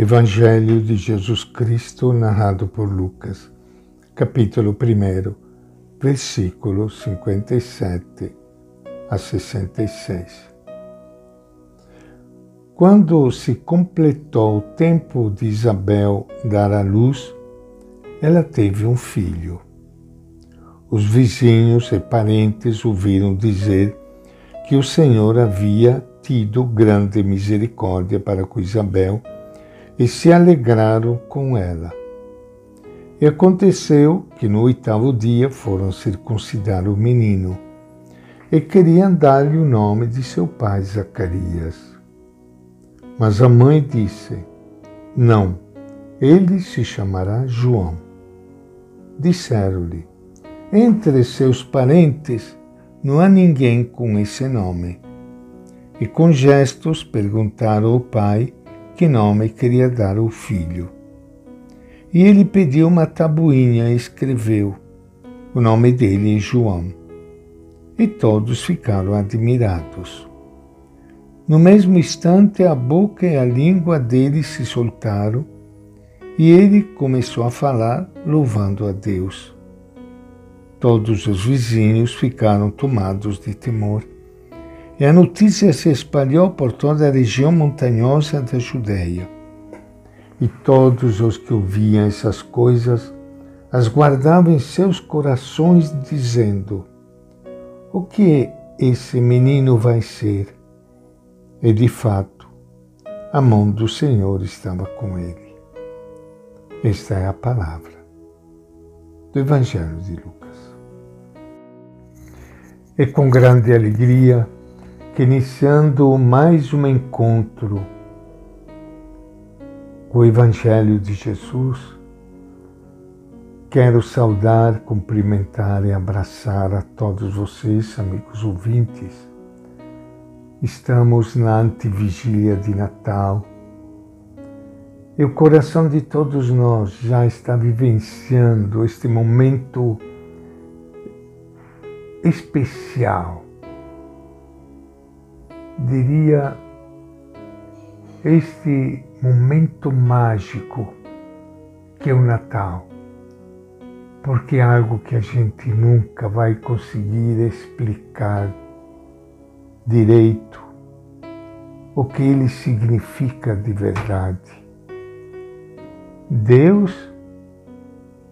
Evangelho de Jesus Cristo narrado por Lucas, capítulo 1, versículo 57 a 66. Quando se completou o tempo de Isabel dar à luz, ela teve um filho. Os vizinhos e parentes ouviram dizer que o Senhor havia tido grande misericórdia para com Isabel e se alegraram com ela. E aconteceu que no oitavo dia foram circuncidar o menino e queriam dar-lhe o nome de seu pai Zacarias. Mas a mãe disse: Não, ele se chamará João. Disseram-lhe: Entre seus parentes não há ninguém com esse nome. E com gestos perguntaram ao pai que nome queria dar ao filho. E ele pediu uma tabuinha e escreveu: O nome dele é João. E todos ficaram admirados. No mesmo instante, a boca e a língua dele se soltaram e ele começou a falar, louvando a Deus. Todos os vizinhos ficaram tomados de temor e a notícia se espalhou por toda a região montanhosa da Judéia. E todos os que ouviam essas coisas as guardavam em seus corações, dizendo: O que esse menino vai ser? E de fato, a mão do Senhor estava com ele. Esta é a palavra do Evangelho de Lucas. E com grande alegria, iniciando mais um encontro com o Evangelho de Jesus, quero saudar, cumprimentar e abraçar a todos vocês, amigos ouvintes. Estamos na antivigília de Natal e o coração de todos nós já está vivenciando este momento especial diria, este momento mágico que é o Natal, porque é algo que a gente nunca vai conseguir explicar direito o que ele significa de verdade. Deus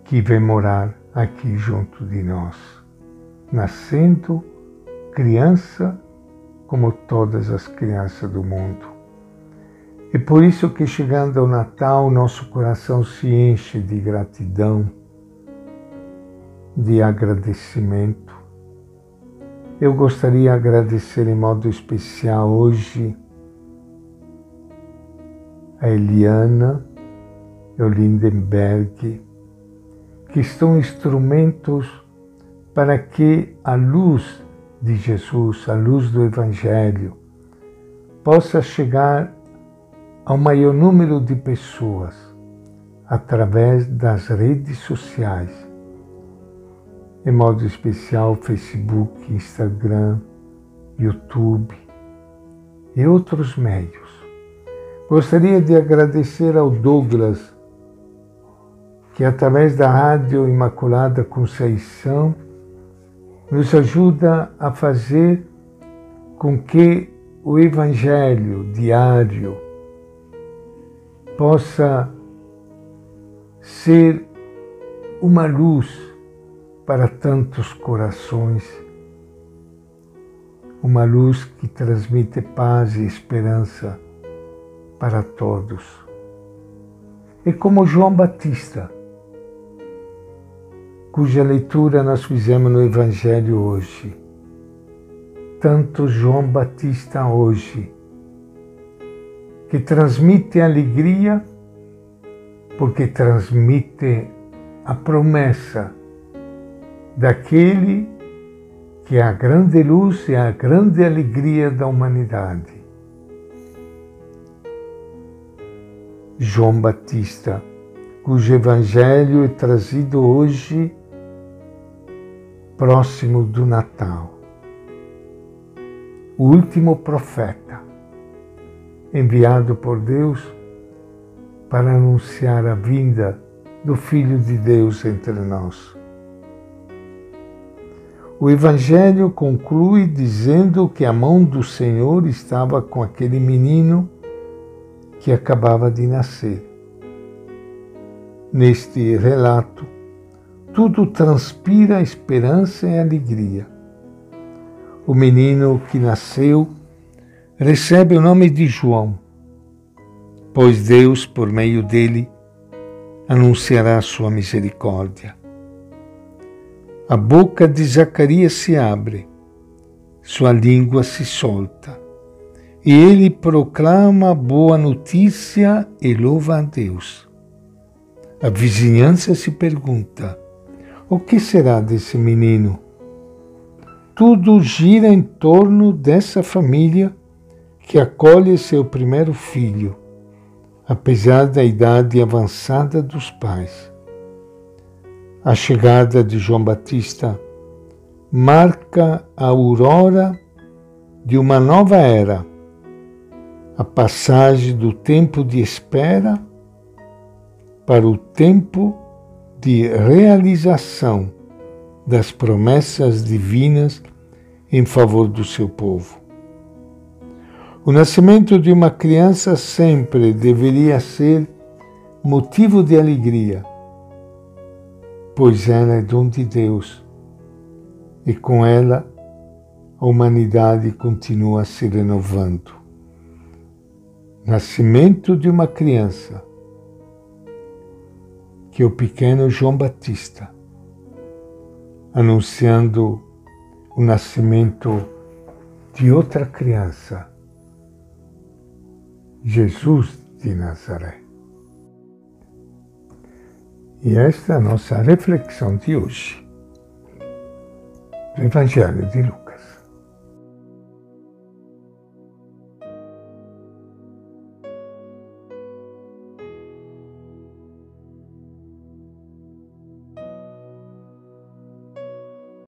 que vem morar aqui junto de nós, nascendo criança como todas as crianças do mundo. E por isso que chegando ao Natal, nosso coração se enche de gratidão, de agradecimento. Eu gostaria de agradecer em modo especial hoje a Eliana e o Lindenberg, que estão instrumentos para que a luz de Jesus, a luz do Evangelho, possa chegar ao maior número de pessoas através das redes sociais, em modo especial Facebook, Instagram, YouTube e outros meios. Gostaria de agradecer ao Douglas, que através da Rádio Imaculada Conceição nos ajuda a fazer com que o Evangelho diário possa ser uma luz para tantos corações, uma luz que transmite paz e esperança para todos. E como João Batista, cuja leitura nós fizemos no Evangelho hoje. Tanto João Batista hoje, que transmite alegria, porque transmite a promessa daquele que é a grande luz e a grande alegria da humanidade. João Batista, cujo Evangelho é trazido hoje próximo do Natal. O último profeta enviado por Deus para anunciar a vinda do Filho de Deus entre nós. O Evangelho conclui dizendo que a mão do Senhor estava com aquele menino que acabava de nascer. Neste relato, tudo transpira esperança e alegria. O menino que nasceu recebe o nome de João, pois Deus, por meio dele, anunciará sua misericórdia. A boca de Zacarias se abre, sua língua se solta, e ele proclama boa notícia e louva a Deus. A vizinhança se pergunta: o que será desse menino? Tudo gira em torno dessa família que acolhe seu primeiro filho, apesar da idade avançada dos pais. A chegada de João Batista marca a aurora de uma nova era, a passagem do tempo de espera para o tempo de realização das promessas divinas em favor do seu povo. O nascimento de uma criança sempre deveria ser motivo de alegria, pois ela é dom de Deus e com ela a humanidade continua se renovando. Nascimento de uma criança que o pequeno João Batista, anunciando o nascimento de outra criança, Jesus de Nazaré. E esta é a nossa reflexão de hoje do Evangelho de Lucas.